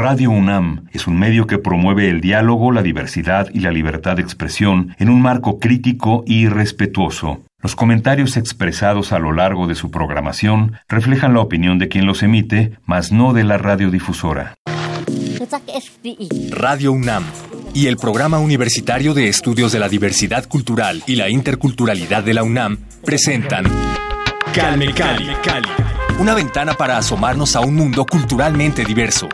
Radio UNAM es un medio que promueve el diálogo, la diversidad y la libertad de expresión en un marco crítico y respetuoso. Los comentarios expresados a lo largo de su programación reflejan la opinión de quien los emite, mas no de la radiodifusora. Radio UNAM y el Programa Universitario de Estudios de la Diversidad Cultural y la Interculturalidad de la UNAM presentan Calme Cali, Cali, una ventana para asomarnos a un mundo culturalmente diverso.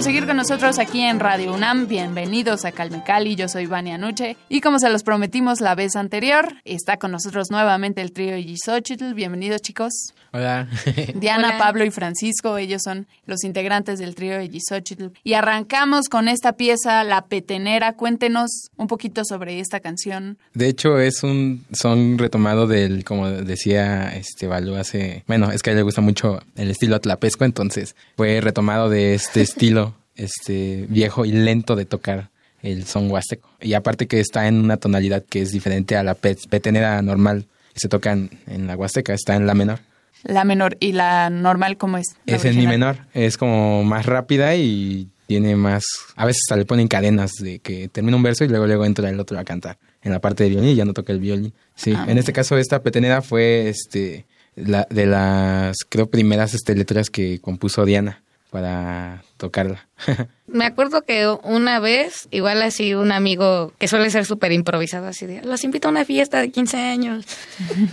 Por seguir con nosotros aquí en Radio UNAM. Bienvenidos a Calme Cali. Yo soy Vania Nuche. Y como se los prometimos la vez anterior, está con nosotros nuevamente el trío Xochitl. Bienvenidos, chicos. Hola. Diana, Pablo y Francisco, ellos son los integrantes del trío Xochitl. Y arrancamos con esta pieza, La Petenera. Cuéntenos un poquito sobre esta canción. De hecho, es un son retomado del, como decía este Balú hace. Bueno, es que a él le gusta mucho el estilo atlapesco, entonces fue retomado de este estilo este viejo y lento de tocar el son huasteco. Y aparte que está en una tonalidad que es diferente a la petenera normal que se toca en, la huasteca, está en la menor. La menor y la normal cómo es? Es en mi menor, es como más rápida y tiene más, a veces hasta le ponen cadenas de que termina un verso y luego luego entra el otro a cantar en la parte de violín y ya no toca el violín. Sí, ah, en este caso esta petenera fue este la, de las creo primeras este letras que compuso Diana para tocarla. Me acuerdo que una vez, igual así, un amigo que suele ser súper improvisado, así de, los invito a una fiesta de 15 años.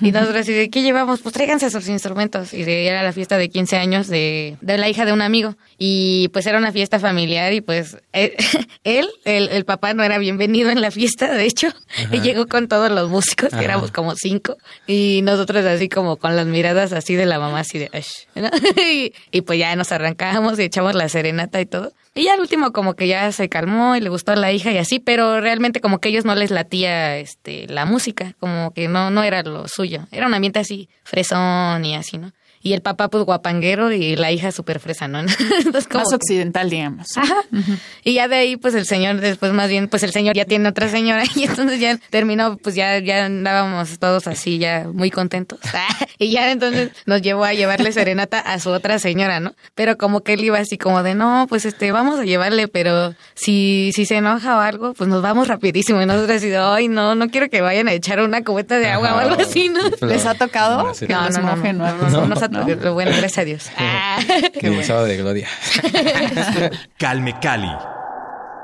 y nosotros así de, ¿qué llevamos? Pues tráiganse sus instrumentos. Y era la fiesta de 15 años de, de la hija de un amigo. Y pues era una fiesta familiar y pues eh, él, el, el papá no era bienvenido en la fiesta, de hecho. Y llegó con todos los músicos, que éramos como cinco. Y nosotros así como con las miradas así de la mamá, así de, y, y pues ya nos arrancamos y echamos la serenata y todo. Y ya al último como que ya se calmó y le gustó a la hija y así, pero realmente como que ellos no les latía este la música, como que no no era lo suyo. Era un ambiente así fresón y así, ¿no? Y el papá pues guapanguero y la hija súper fresa, ¿no? Entonces, como Más occidental, digamos. Ajá. Y ya de ahí pues el señor después más bien pues el señor ya tiene otra señora y entonces ya terminó pues ya ya andábamos todos así ya muy contentos. y ya entonces nos llevó a llevarle serenata a su otra señora, ¿no? Pero como que él iba así como de, "No, pues este vamos a llevarle, pero si si se enoja o algo, pues nos vamos rapidísimo." Y nosotros así, "Ay, no, no quiero que vayan a echar una cubeta de agua o algo así, ¿no?" ¿Les ha tocado? No, no, no, no, no, no, no, bueno, gracias a Dios. Ah. Qué bueno. de gloria. Calme Cali.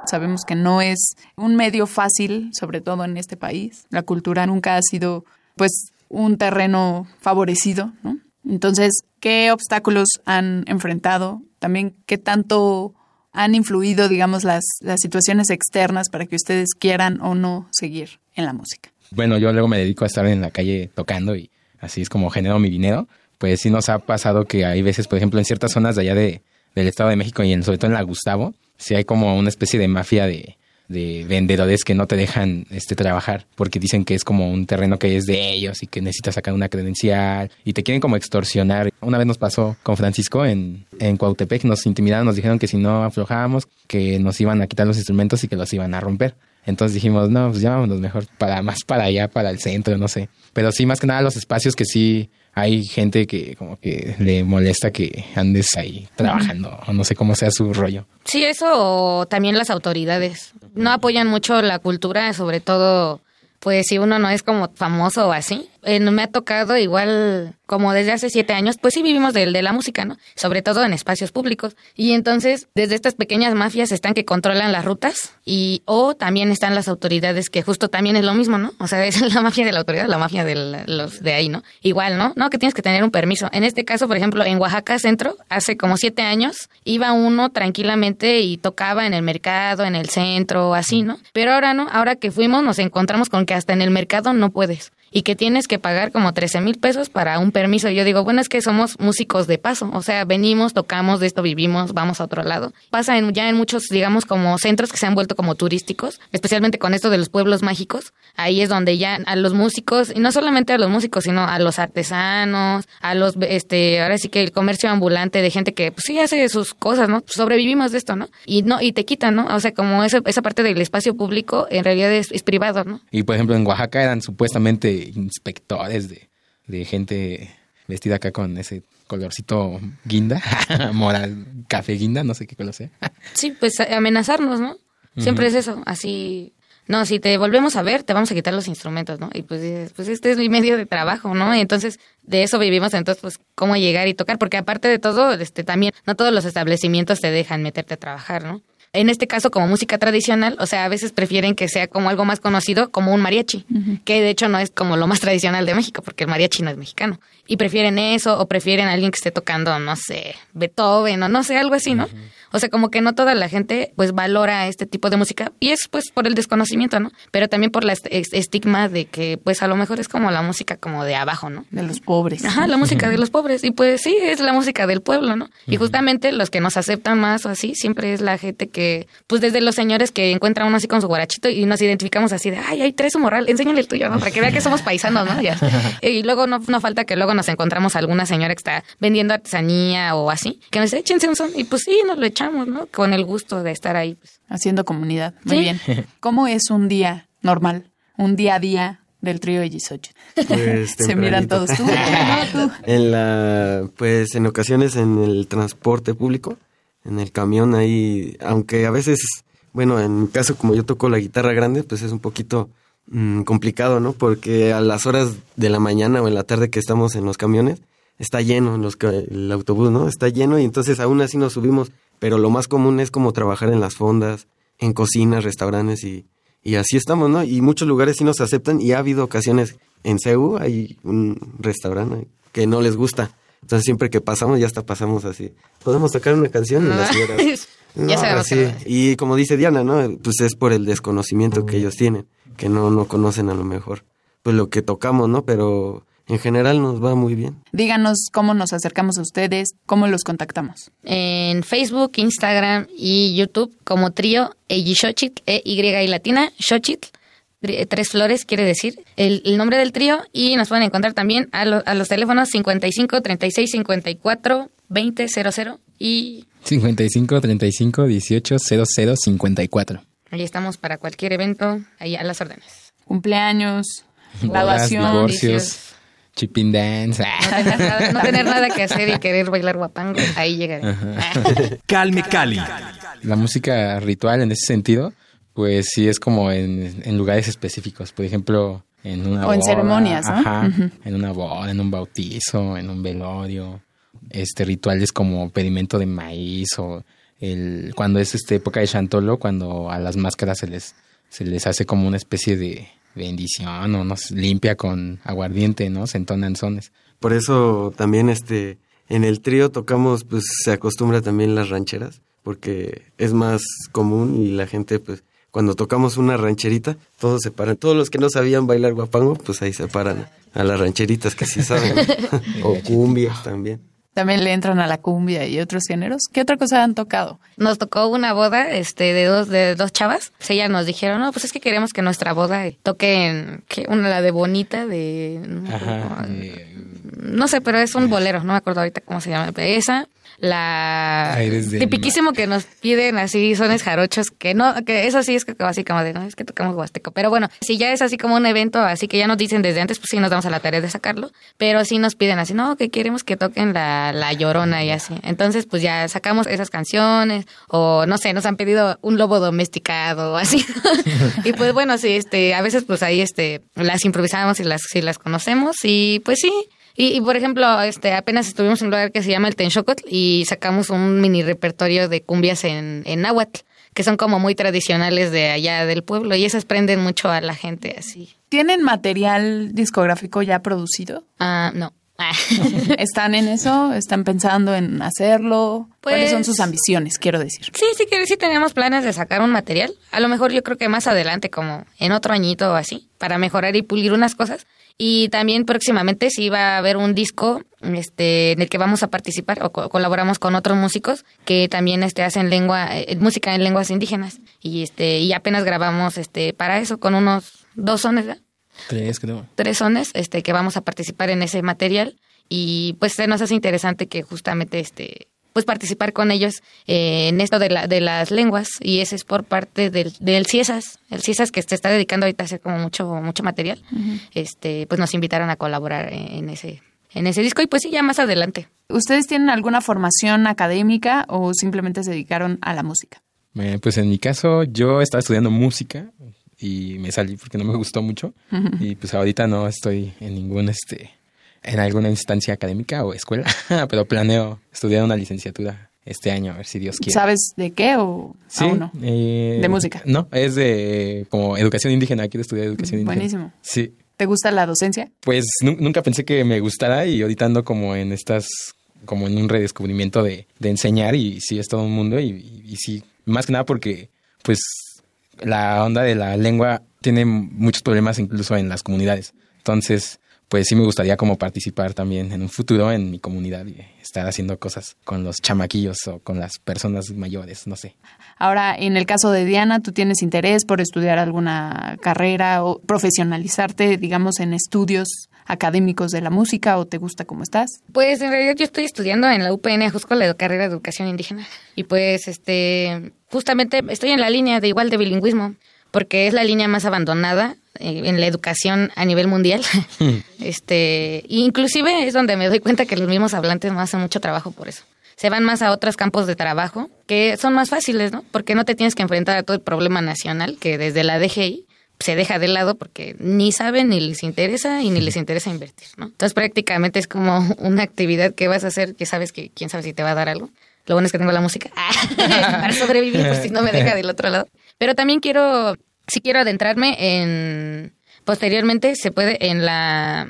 Sabemos que no es un medio fácil, sobre todo en este país. La cultura nunca ha sido, pues, un terreno favorecido, ¿no? Entonces, ¿qué obstáculos han enfrentado? También, ¿qué tanto han influido, digamos, las, las situaciones externas para que ustedes quieran o no seguir en la música? Bueno, yo luego me dedico a estar en la calle tocando y así es como genero mi dinero pues sí nos ha pasado que hay veces, por ejemplo, en ciertas zonas de allá de, del Estado de México y sobre todo en la Gustavo, sí hay como una especie de mafia de, de vendedores que no te dejan este trabajar porque dicen que es como un terreno que es de ellos y que necesitas sacar una credencial y te quieren como extorsionar. Una vez nos pasó con Francisco en, en Cuautepec, nos intimidaron, nos dijeron que si no aflojábamos, que nos iban a quitar los instrumentos y que los iban a romper. Entonces dijimos, no, pues vámonos mejor para más para allá, para el centro, no sé. Pero sí, más que nada los espacios que sí hay gente que como que le molesta que andes ahí trabajando, o no sé cómo sea su rollo. Sí, eso también las autoridades. No apoyan mucho la cultura, sobre todo pues si uno no es como famoso o así. Eh, me ha tocado igual como desde hace siete años, pues sí vivimos de, de la música, ¿no? Sobre todo en espacios públicos. Y entonces, desde estas pequeñas mafias están que controlan las rutas y o también están las autoridades que justo también es lo mismo, ¿no? O sea, es la mafia de la autoridad, la mafia de los de ahí, ¿no? Igual, ¿no? No, que tienes que tener un permiso. En este caso, por ejemplo, en Oaxaca Centro, hace como siete años, iba uno tranquilamente y tocaba en el mercado, en el centro, así, ¿no? Pero ahora no, ahora que fuimos nos encontramos con que hasta en el mercado no puedes y que tienes que pagar como 13 mil pesos para un permiso. Y yo digo, bueno, es que somos músicos de paso, o sea, venimos, tocamos, de esto vivimos, vamos a otro lado. Pasa en, ya en muchos, digamos, como centros que se han vuelto como turísticos, especialmente con esto de los pueblos mágicos. Ahí es donde ya a los músicos, y no solamente a los músicos, sino a los artesanos, a los, este, ahora sí que el comercio ambulante de gente que, pues sí hace sus cosas, ¿no? Sobrevivimos de esto, ¿no? Y no, y te quitan, ¿no? O sea, como esa, esa parte del espacio público en realidad es, es privado, ¿no? Y por ejemplo, en Oaxaca eran supuestamente inspectores de, de gente vestida acá con ese colorcito guinda, moral, café guinda, no sé qué color sea. sí, pues amenazarnos, ¿no? Siempre es eso, así, no, si te volvemos a ver, te vamos a quitar los instrumentos, ¿no? Y pues, pues este es mi medio de trabajo, ¿no? Y entonces de eso vivimos, entonces pues cómo llegar y tocar, porque aparte de todo, este también, no todos los establecimientos te dejan meterte a trabajar, ¿no? En este caso como música tradicional, o sea, a veces prefieren que sea como algo más conocido, como un mariachi, que de hecho no es como lo más tradicional de México, porque el mariachi no es mexicano. Y prefieren eso, o prefieren a alguien que esté tocando, no sé, Beethoven, o no sé, algo así, ¿no? O sea, como que no toda la gente pues valora este tipo de música y es pues por el desconocimiento, ¿no? Pero también por la estigma de que pues a lo mejor es como la música como de abajo, ¿no? De los pobres. Ajá, la música de los pobres. Y pues sí, es la música del pueblo, ¿no? Y justamente los que nos aceptan más o así siempre es la gente que, pues desde los señores que encuentran uno así con su guarachito y nos identificamos así de, ay, hay tres su morral, enséñale el tuyo, ¿no? Para que vea que somos paisanos, ¿no? Ya. Y luego no, no falta que luego nos encontramos alguna señora que está vendiendo artesanía o así, que nos dice, échense un son. Y pues sí, nos lo echamos con el gusto de estar ahí. Pues. Haciendo comunidad. Muy bien. ¿Cómo es un día normal? Un día a día del trío de Pues, Se miran todos. ¿Tú? en la, pues en ocasiones en el transporte público, en el camión ahí, aunque a veces, bueno, en mi caso como yo toco la guitarra grande, pues es un poquito mm, complicado, ¿no? Porque a las horas de la mañana o en la tarde que estamos en los camiones, está lleno los, el autobús, ¿no? Está lleno y entonces aún así nos subimos pero lo más común es como trabajar en las fondas, en cocinas, restaurantes y, y así estamos, ¿no? Y muchos lugares sí nos aceptan y ha habido ocasiones en CEU, hay un restaurante que no les gusta. Entonces siempre que pasamos ya hasta pasamos así. Podemos sacar una canción y las señoras. ya sabemos Y como dice Diana, ¿no? Pues es por el desconocimiento que ellos tienen, que no, no conocen a lo mejor pues lo que tocamos, ¿no? Pero en general nos va muy bien. Díganos cómo nos acercamos a ustedes, cómo los contactamos. En Facebook, Instagram y YouTube como trío Xochitl, E Y y latina, Xochitl. tres flores quiere decir el, nombre del trío y nos pueden encontrar también a, a los teléfonos 55 36 54 20 00 y 55 35 18 00 54. Ahí estamos para cualquier evento, ahí a las órdenes. Cumpleaños, graduación, divorcios, chipping dance. No tener, nada, que hacer y querer bailar guapango, ahí llegaré. Calme Cali. La música ritual en ese sentido, pues sí es como en, lugares específicos. Por ejemplo, en una o en ceremonias, ¿no? Ajá, en una boda, en un bautizo, en un velorio. Este rituales como pedimento de maíz o el cuando es este época de Chantolo, cuando a las máscaras se les se les hace como una especie de bendición o nos limpia con aguardiente, ¿no? Se entonan sones. Por eso también este en el trío tocamos pues se acostumbra también las rancheras porque es más común y la gente pues cuando tocamos una rancherita, todos se paran. Todos los que no sabían bailar guapango, pues ahí se paran a las rancheritas que sí saben. o cumbias también. También le entran a la cumbia y otros géneros. ¿Qué otra cosa han tocado? Nos tocó una boda este, de, dos, de dos chavas. Ellas nos dijeron, no, pues es que queremos que nuestra boda toque ¿qué? una la de bonita, de... No sé, pero es un bolero, no me acuerdo ahorita cómo se llama. Esa la tipiquísimo que nos piden así sones jarochos que no que eso sí es que así como de no es que tocamos huasteco. Pero bueno si ya es así como un evento así que ya nos dicen desde antes pues sí nos damos a la tarea de sacarlo. Pero sí nos piden así no que queremos que toquen la, la llorona y así. Entonces pues ya sacamos esas canciones o no sé nos han pedido un lobo domesticado o así. Y pues bueno sí este a veces pues ahí este las improvisamos y las si las conocemos y pues sí y, por ejemplo, este apenas estuvimos en un lugar que se llama el Tenshokot y sacamos un mini repertorio de cumbias en, en náhuatl, que son como muy tradicionales de allá del pueblo y esas prenden mucho a la gente así. ¿Tienen material discográfico ya producido? Ah, no. ¿Están en eso? ¿Están pensando en hacerlo? ¿Cuáles son sus pues, ambiciones, quiero decir? Sí, sí, que sí tenemos planes de sacar un material. A lo mejor yo creo que más adelante, como en otro añito o así, para mejorar y pulir unas cosas. Y también próximamente sí va a haber un disco este, en el que vamos a participar o colaboramos con otros músicos que también este, hacen lengua, eh, música en lenguas indígenas. Y, este, y apenas grabamos este, para eso con unos dos sones, Tres, creo. Tres sones este, que vamos a participar en ese material. Y pues se nos hace interesante que justamente este, pues participar con ellos eh, en esto de, la, de las lenguas y ese es por parte del, del CIESAS, el CIESAS que se está dedicando ahorita a hacer como mucho mucho material, este pues nos invitaron a colaborar en ese en ese disco y pues sí, ya más adelante. ¿Ustedes tienen alguna formación académica o simplemente se dedicaron a la música? Eh, pues en mi caso yo estaba estudiando música y me salí porque no me gustó mucho y pues ahorita no estoy en ningún este en alguna instancia académica o escuela, pero planeo estudiar una licenciatura este año, a ver si Dios quiere. ¿Sabes de qué o sí, no? Eh, ¿De música? No, es de como educación indígena, quiero estudiar educación indígena. Buenísimo. Sí. ¿Te gusta la docencia? Pues nunca pensé que me gustara y ahorita ando como en estas, como en un redescubrimiento de, de enseñar y sí es todo un mundo y, y sí, más que nada porque pues la onda de la lengua tiene muchos problemas incluso en las comunidades. Entonces, pues sí me gustaría como participar también en un futuro en mi comunidad y estar haciendo cosas con los chamaquillos o con las personas mayores, no sé. Ahora, en el caso de Diana, ¿tú tienes interés por estudiar alguna carrera o profesionalizarte, digamos, en estudios académicos de la música o te gusta cómo estás? Pues en realidad yo estoy estudiando en la UPN justo la carrera de educación indígena y pues este justamente estoy en la línea de igual de bilingüismo porque es la línea más abandonada en la educación a nivel mundial. este, inclusive es donde me doy cuenta que los mismos hablantes no hacen mucho trabajo por eso. Se van más a otros campos de trabajo que son más fáciles, ¿no? Porque no te tienes que enfrentar a todo el problema nacional que desde la DGI se deja de lado porque ni saben ni les interesa y ni les interesa invertir, ¿no? Entonces prácticamente es como una actividad que vas a hacer que sabes que quién sabe si te va a dar algo. Lo bueno es que tengo la música para sobrevivir, pues si no me deja del otro lado. Pero también quiero, si quiero adentrarme en, posteriormente se puede en la,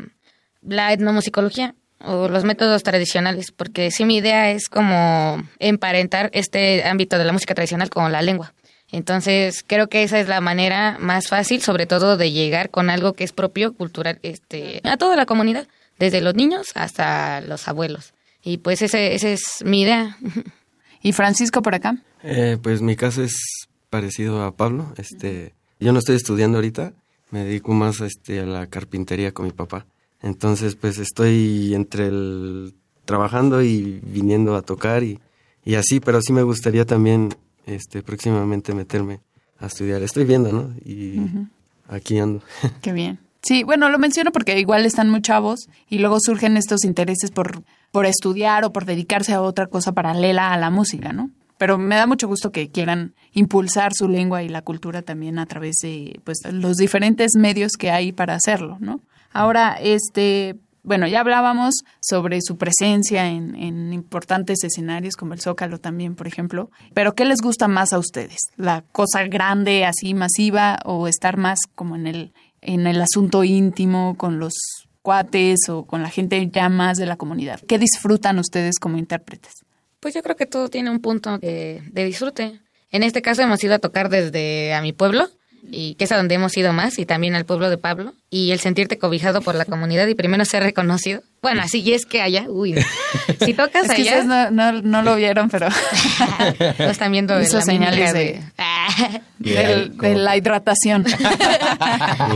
la etnomusicología o los métodos tradicionales, porque sí mi idea es como emparentar este ámbito de la música tradicional con la lengua. Entonces, creo que esa es la manera más fácil, sobre todo, de llegar con algo que es propio, cultural, este, a toda la comunidad, desde los niños hasta los abuelos. Y pues ese, ese es mi idea. ¿Y Francisco por acá? Eh, pues mi caso es parecido a Pablo. Este, yo no estoy estudiando ahorita. me dedico más este, a la carpintería con mi papá. Entonces, pues estoy entre el trabajando y viniendo a tocar y, y así, pero sí me gustaría también este, próximamente meterme a estudiar. Estoy viendo, ¿no? Y aquí ando. Qué bien. Sí, bueno, lo menciono porque igual están muy chavos y luego surgen estos intereses por, por estudiar o por dedicarse a otra cosa paralela a la música, ¿no? Pero me da mucho gusto que quieran impulsar su lengua y la cultura también a través de pues, los diferentes medios que hay para hacerlo, ¿no? Ahora, este, bueno, ya hablábamos sobre su presencia en, en, importantes escenarios como el Zócalo también, por ejemplo. Pero ¿qué les gusta más a ustedes? ¿La cosa grande, así masiva, o estar más como en el, en el asunto íntimo con los cuates o con la gente ya más de la comunidad? ¿Qué disfrutan ustedes como intérpretes? Pues yo creo que todo tiene un punto de, de disfrute. En este caso hemos ido a tocar desde a mi pueblo, y que es a donde hemos ido más, y también al pueblo de Pablo, y el sentirte cobijado por la comunidad y primero ser reconocido. Bueno, así y es que allá, uy, si tocas es que allá... No, no, no, lo vieron, pero... no están viendo esas señales de... de, de, la hidratación.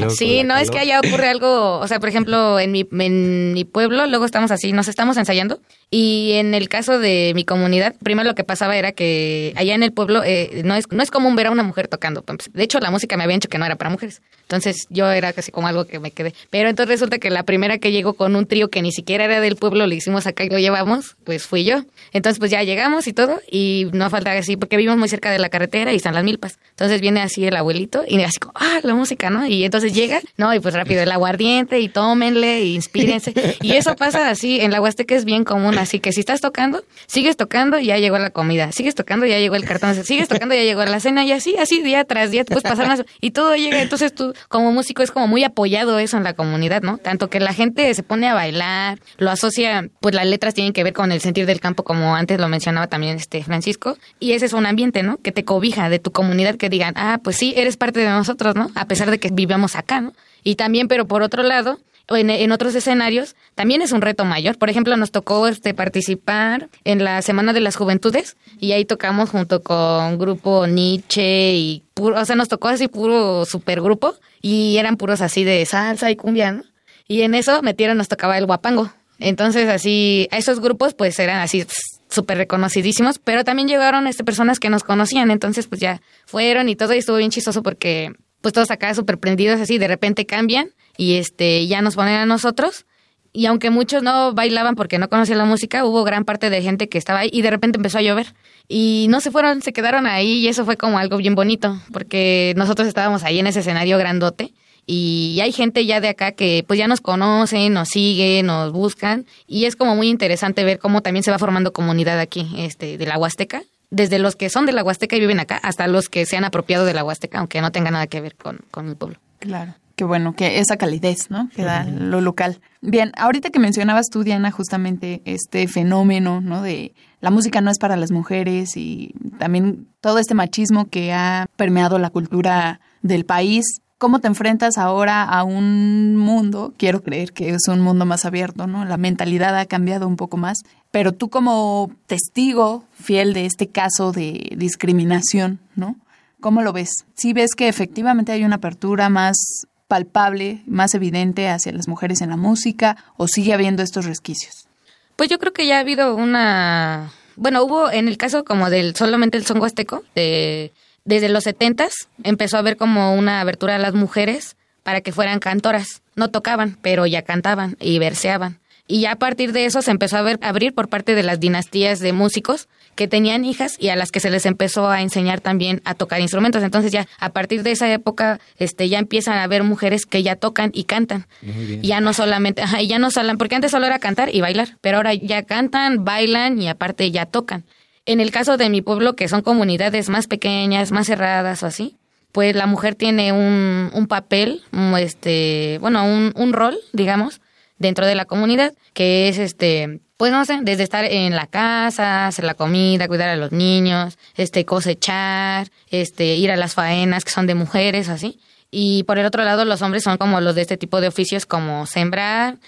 sí, no, es que allá ocurre algo, o sea, por ejemplo, en mi, en mi pueblo, luego estamos así, nos estamos ensayando, y en el caso de mi comunidad, primero lo que pasaba era que allá en el pueblo eh, no, es, no es común ver a una mujer tocando. De hecho, la música me habían dicho que no era para mujeres. Entonces yo era casi como algo que me quedé. Pero entonces resulta que la primera que llegó con un trío que ni siquiera era del pueblo, lo hicimos acá y lo llevamos, pues fui yo. Entonces pues ya llegamos y todo y no falta así, porque vivimos muy cerca de la carretera y están las milpas. Entonces viene así el abuelito y así como, ah, la música, ¿no? Y entonces llega, no, y pues rápido el aguardiente y tómenle, y inspírense. y eso pasa así, en la Huasteca es bien común, así que si estás tocando, sigues tocando y ya llegó la comida, sigues tocando ya llegó el cartón, sigues tocando ya llegó la cena y así, así día tras día, pues pasan las, y todo llega, entonces tú como músico es como muy apoyado eso en la comunidad, ¿no? Tanto que la gente se pone a bailar, lo asocia, pues las letras tienen que ver con el sentir del campo, como antes lo mencionaba también este Francisco, y ese es un ambiente, ¿no? Que te cobija de tu comunidad, que digan, ah, pues sí, eres parte de nosotros, ¿no? A pesar de que vivamos acá, ¿no? Y también, pero por otro lado, en, en, otros escenarios también es un reto mayor. Por ejemplo, nos tocó este participar en la Semana de las Juventudes y ahí tocamos junto con grupo Nietzsche y puro, o sea, nos tocó así puro supergrupo y eran puros así de salsa y cumbia, ¿no? Y en eso metieron, nos tocaba el guapango. Entonces, así, a esos grupos pues eran así súper reconocidísimos, pero también llegaron este, personas que nos conocían, entonces pues ya fueron y todo y estuvo bien chistoso porque pues todos acá súper prendidos así, de repente cambian y este ya nos ponen a nosotros. Y aunque muchos no bailaban porque no conocían la música, hubo gran parte de gente que estaba ahí y de repente empezó a llover. Y no se fueron, se quedaron ahí y eso fue como algo bien bonito porque nosotros estábamos ahí en ese escenario grandote y hay gente ya de acá que pues ya nos conocen, nos siguen, nos buscan y es como muy interesante ver cómo también se va formando comunidad aquí este de la Huasteca desde los que son de la Huasteca y viven acá hasta los que se han apropiado de la Huasteca, aunque no tenga nada que ver con, con el pueblo. Claro. Qué bueno, que esa calidez, ¿no? Que da lo local. Bien, ahorita que mencionabas tú, Diana, justamente este fenómeno, ¿no? De la música no es para las mujeres y también todo este machismo que ha permeado la cultura del país. ¿Cómo te enfrentas ahora a un mundo? Quiero creer que es un mundo más abierto, ¿no? La mentalidad ha cambiado un poco más. Pero tú como testigo fiel de este caso de discriminación, ¿no? ¿Cómo lo ves? ¿Sí ves que efectivamente hay una apertura más palpable, más evidente hacia las mujeres en la música o sigue habiendo estos resquicios? Pues yo creo que ya ha habido una... Bueno, hubo en el caso como del solamente el son huasteco, de, desde los setentas empezó a haber como una abertura a las mujeres para que fueran cantoras. No tocaban, pero ya cantaban y verseaban. Y ya a partir de eso se empezó a ver, abrir por parte de las dinastías de músicos que tenían hijas y a las que se les empezó a enseñar también a tocar instrumentos. Entonces ya a partir de esa época este ya empiezan a haber mujeres que ya tocan y cantan. Ya no solamente, ajá, ya no solo, porque antes solo era cantar y bailar, pero ahora ya cantan, bailan y aparte ya tocan. En el caso de mi pueblo, que son comunidades más pequeñas, más cerradas o así, pues la mujer tiene un, un papel, este, bueno, un, un rol, digamos, dentro de la comunidad, que es este, pues no sé, desde estar en la casa, hacer la comida, cuidar a los niños, este, cosechar, este, ir a las faenas que son de mujeres, así. Y por el otro lado, los hombres son como los de este tipo de oficios, como sembrar,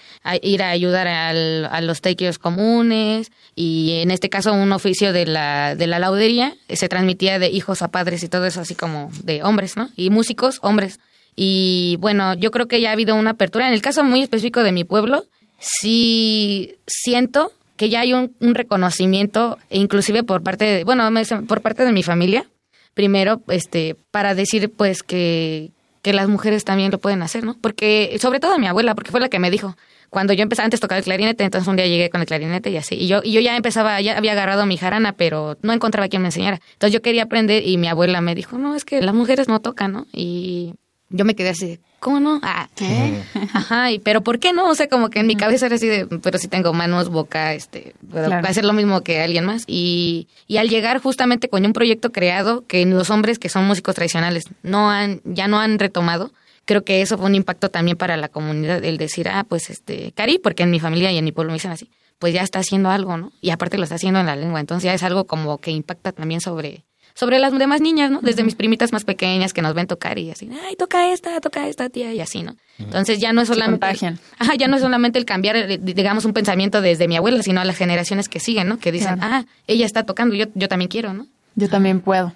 ir a ayudar al, a los tequios comunes, y en este caso un oficio de la, de la laudería, se transmitía de hijos a padres y todo eso, así como de hombres, ¿no? Y músicos, hombres. Y bueno, yo creo que ya ha habido una apertura. En el caso muy específico de mi pueblo, sí siento que ya hay un, reconocimiento, inclusive por parte de, bueno, por parte de mi familia, primero, este, para decir pues que, que las mujeres también lo pueden hacer, ¿no? Porque, sobre todo mi abuela, porque fue la que me dijo, cuando yo empezaba antes a tocar el clarinete, entonces un día llegué con el clarinete y así. Y yo, y yo ya empezaba, ya había agarrado mi jarana, pero no encontraba quien me enseñara. Entonces yo quería aprender y mi abuela me dijo, no, es que las mujeres no tocan, ¿no? Y yo me quedé así, ¿cómo no? Ah, ¿qué? Ajá, y, pero ¿por qué no? O sea, como que en mi cabeza era así de, pero si tengo manos, boca, este, puedo hacer lo mismo que alguien más. Y, y al llegar justamente con un proyecto creado que los hombres que son músicos tradicionales no han, ya no han retomado, creo que eso fue un impacto también para la comunidad, el decir, ah, pues este, Cari, porque en mi familia y en mi pueblo me dicen así, pues ya está haciendo algo, ¿no? Y aparte lo está haciendo en la lengua, entonces ya es algo como que impacta también sobre, sobre las demás niñas, ¿no? Desde mis primitas más pequeñas que nos ven tocar y así, ay, toca esta, toca esta tía y así, ¿no? Entonces ya no es solamente, ajá, ya no es solamente el cambiar, eh, digamos, un pensamiento desde mi abuela, sino a las generaciones que siguen, ¿no? Que dicen, ah, ella está tocando, yo, yo también quiero, ¿no? Yo también puedo.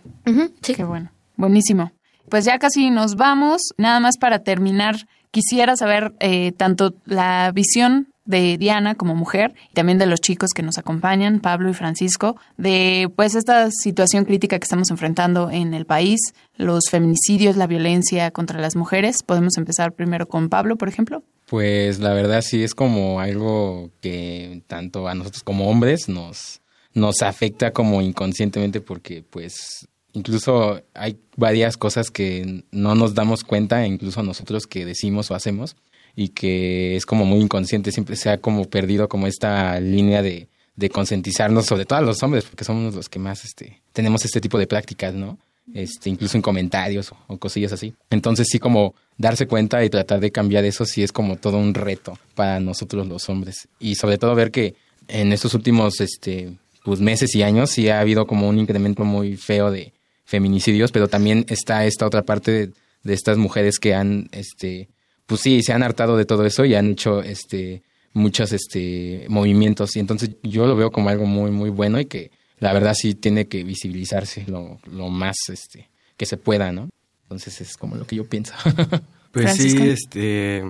sí. Qué bueno. Buenísimo pues ya casi nos vamos. Nada más para terminar, quisiera saber eh, tanto la visión de Diana como mujer y también de los chicos que nos acompañan, Pablo y Francisco, de pues esta situación crítica que estamos enfrentando en el país, los feminicidios, la violencia contra las mujeres. Podemos empezar primero con Pablo, por ejemplo. Pues la verdad sí es como algo que tanto a nosotros como hombres nos nos afecta como inconscientemente porque pues incluso hay varias cosas que no nos damos cuenta, incluso nosotros que decimos o hacemos, y que es como muy inconsciente, siempre se ha como perdido como esta línea de, de concientizarnos, sobre todo a los hombres, porque somos los que más este, tenemos este tipo de prácticas, ¿no? Este, incluso en comentarios o, cosillas así. Entonces sí como darse cuenta y tratar de cambiar eso sí es como todo un reto para nosotros los hombres. Y sobre todo ver que en estos últimos este, pues, meses y años sí ha habido como un incremento muy feo de, feminicidios, pero también está esta otra parte de, estas mujeres que han, este, pues sí, se han hartado de todo eso y han hecho, este, muchos, este, movimientos. Y entonces yo lo veo como algo muy, muy bueno y que la verdad sí tiene que visibilizarse lo, lo más, este, que se pueda, ¿no? Entonces es como lo que yo pienso. pues sí, este,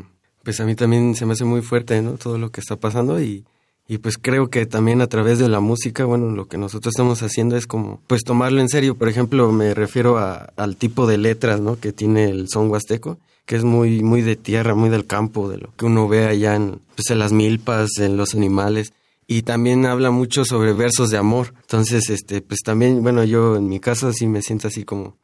pues a mí también se me hace muy fuerte, ¿no? Todo lo que está pasando y y pues creo que también a través de la música, bueno, lo que nosotros estamos haciendo es como, pues tomarlo en serio. Por ejemplo, me refiero a, al tipo de letras, ¿no? Que tiene el son huasteco, que es muy, muy de tierra, muy del campo, de lo que uno ve allá en, pues en las milpas, en los animales. Y también habla mucho sobre versos de amor. Entonces, este, pues también, bueno, yo en mi caso sí me siento así como,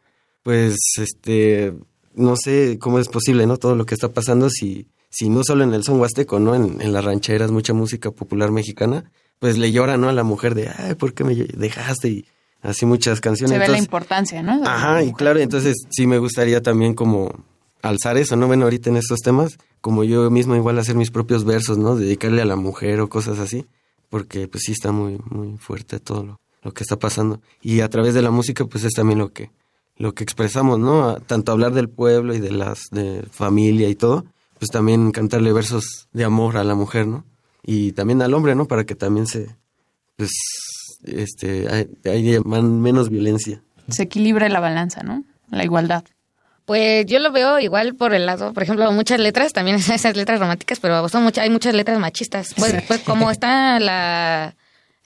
pues, este, no sé cómo es posible, ¿no? Todo lo que está pasando si si no solo en el son huasteco, ¿no? En, en las rancheras, mucha música popular mexicana, pues le llora, ¿no? A la mujer de, ay, ¿por qué me dejaste? Y así muchas canciones. Se ve la importancia, ¿no? Ajá, y claro, entonces sí me gustaría también como alzar eso, ¿no? Bueno, ahorita en estos temas, como yo mismo igual hacer mis propios versos, ¿no? Dedicarle a la mujer o cosas así, porque pues sí está muy, muy fuerte todo lo, que está pasando. Y a través de la música, pues es también lo que, lo que expresamos, ¿no? Tanto hablar del pueblo y de las, de familia y todo, pues también cantarle versos de amor a la mujer, ¿no? Y también al hombre, ¿no? Para que también se, pues, este, haya menos violencia. Se equilibre la balanza, ¿no? La igualdad. Pues yo lo veo igual por el lado, por ejemplo, muchas letras, también esas letras románticas, pero son muchas, hay muchas letras machistas. Pues, pues como está la,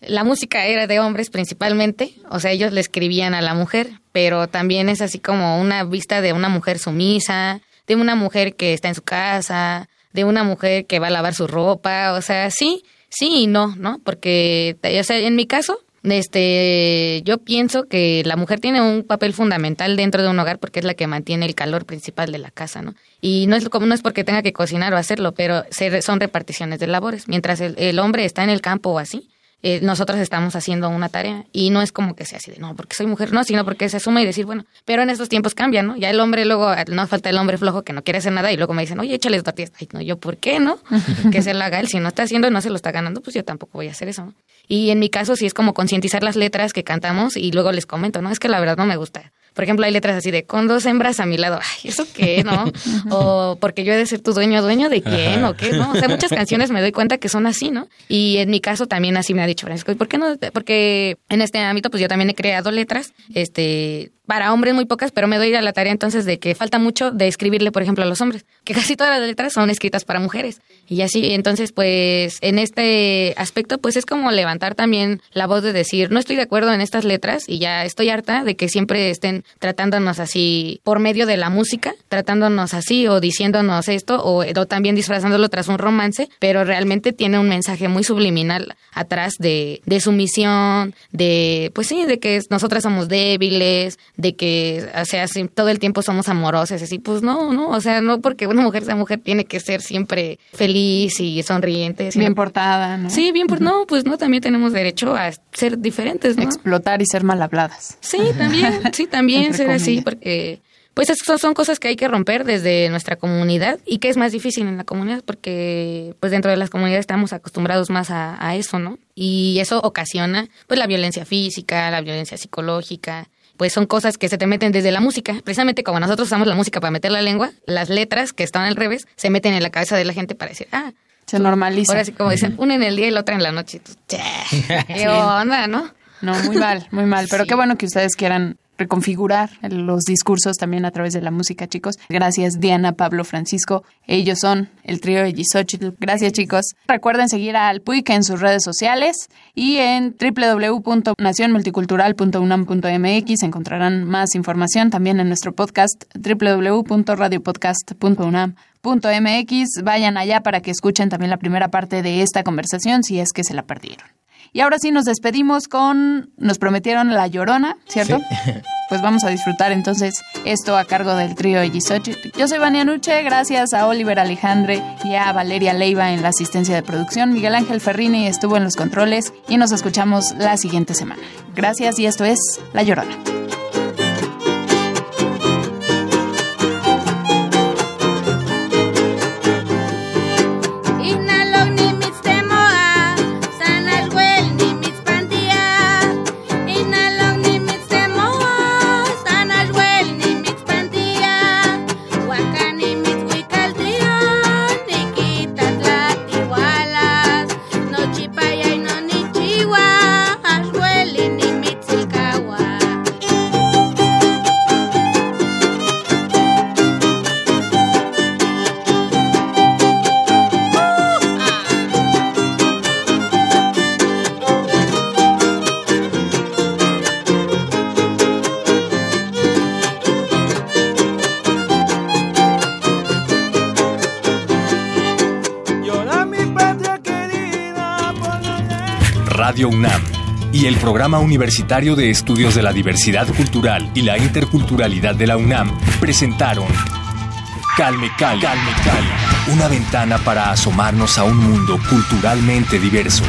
la música era de hombres principalmente, o sea, ellos le escribían a la mujer, pero también es así como una vista de una mujer sumisa, de una mujer que está en su casa, de una mujer que va a lavar su ropa, o sea, sí, sí y no, ¿no? Porque, o sea, en mi caso, este, yo pienso que la mujer tiene un papel fundamental dentro de un hogar porque es la que mantiene el calor principal de la casa, ¿no? Y no es como no es porque tenga que cocinar o hacerlo, pero son reparticiones de labores. Mientras el, el hombre está en el campo o así, eh, nosotros estamos haciendo una tarea y no es como que sea así de no, porque soy mujer, no, sino porque se asume y decir, bueno, pero en estos tiempos cambian, ¿no? Ya el hombre luego, no falta el hombre flojo que no quiere hacer nada y luego me dicen, oye, échale tortillas. Ay, no, yo, ¿por qué no? que se lo haga él. Si no está haciendo no se lo está ganando, pues yo tampoco voy a hacer eso, ¿no? Y en mi caso sí es como concientizar las letras que cantamos y luego les comento, ¿no? Es que la verdad no me gusta por ejemplo, hay letras así de con dos hembras a mi lado. Ay, ¿eso qué, no? o porque yo he de ser tu dueño, dueño de quién o qué, ¿no? O sea, muchas canciones me doy cuenta que son así, ¿no? Y en mi caso también así me ha dicho Francisco. ¿Y por qué no? Porque en este ámbito, pues yo también he creado letras, este, para hombres muy pocas, pero me doy a la tarea entonces de que falta mucho de escribirle, por ejemplo, a los hombres, que casi todas las letras son escritas para mujeres. Y así, entonces, pues, en este aspecto, pues es como levantar también la voz de decir, no estoy de acuerdo en estas letras y ya estoy harta de que siempre estén tratándonos así por medio de la música, tratándonos así o diciéndonos esto o, o también disfrazándolo tras un romance, pero realmente tiene un mensaje muy subliminal atrás de, de sumisión, de, pues sí, de que nosotras somos débiles, de que, o sea, si todo el tiempo somos amorosas, así, pues no, no, o sea, no porque una mujer sea mujer tiene que ser siempre feliz y sonriente. sino- Bien portada, ¿no? Sí, bien, por no, pues no, también tenemos derecho a ser diferentes, ¿no? Explotar y ser mal habladas. Sí, también, sí, también ser así, porque pues esas son, son cosas que hay que romper desde nuestra comunidad y que es más difícil en la comunidad porque pues dentro de las comunidades estamos acostumbrados más a, a eso, ¿no? Y eso ocasiona pues la violencia física, la violencia psicológica, pues son cosas que se te meten desde la música. Precisamente como nosotros usamos la música para meter la lengua, las letras que están al revés se meten en la cabeza de la gente para decir, ah, Se normaliza. ahora sí como dicen, una en el día y la otra en la noche. Tú, "Che, ¿Qué onda, no? No, muy mal, muy mal. Pero Sí. qué bueno que ustedes quieran reconfigurar los discursos también a través de la música, chicos. Gracias, Diana, Pablo, Francisco. Ellos son el trío de Gisochitl. Gracias, chicos. Recuerden seguir al PUIC en sus redes sociales y en www.nacionmulticultural.unam.mx encontrarán más información también en nuestro podcast www.radiopodcast.unam.mx. Vayan allá para que escuchen también la primera parte de esta conversación si es que se la perdieron. Y ahora sí nos despedimos con, nos prometieron La Llorona, ¿cierto? Pues vamos a disfrutar entonces esto a cargo del trío de Gisochitl. Yo soy Vania Nuche, gracias a Oliver Alejandre y a Valeria Leiva en la asistencia de producción. Miguel Ángel Ferrini estuvo en los controles y nos escuchamos la siguiente semana. Gracias y esto es La Llorona. Programa Universitario de Estudios de la Diversidad Cultural y la Interculturalidad de la UNAM presentaron Calme Cali, Calme Cali, una ventana para asomarnos a un mundo culturalmente diverso.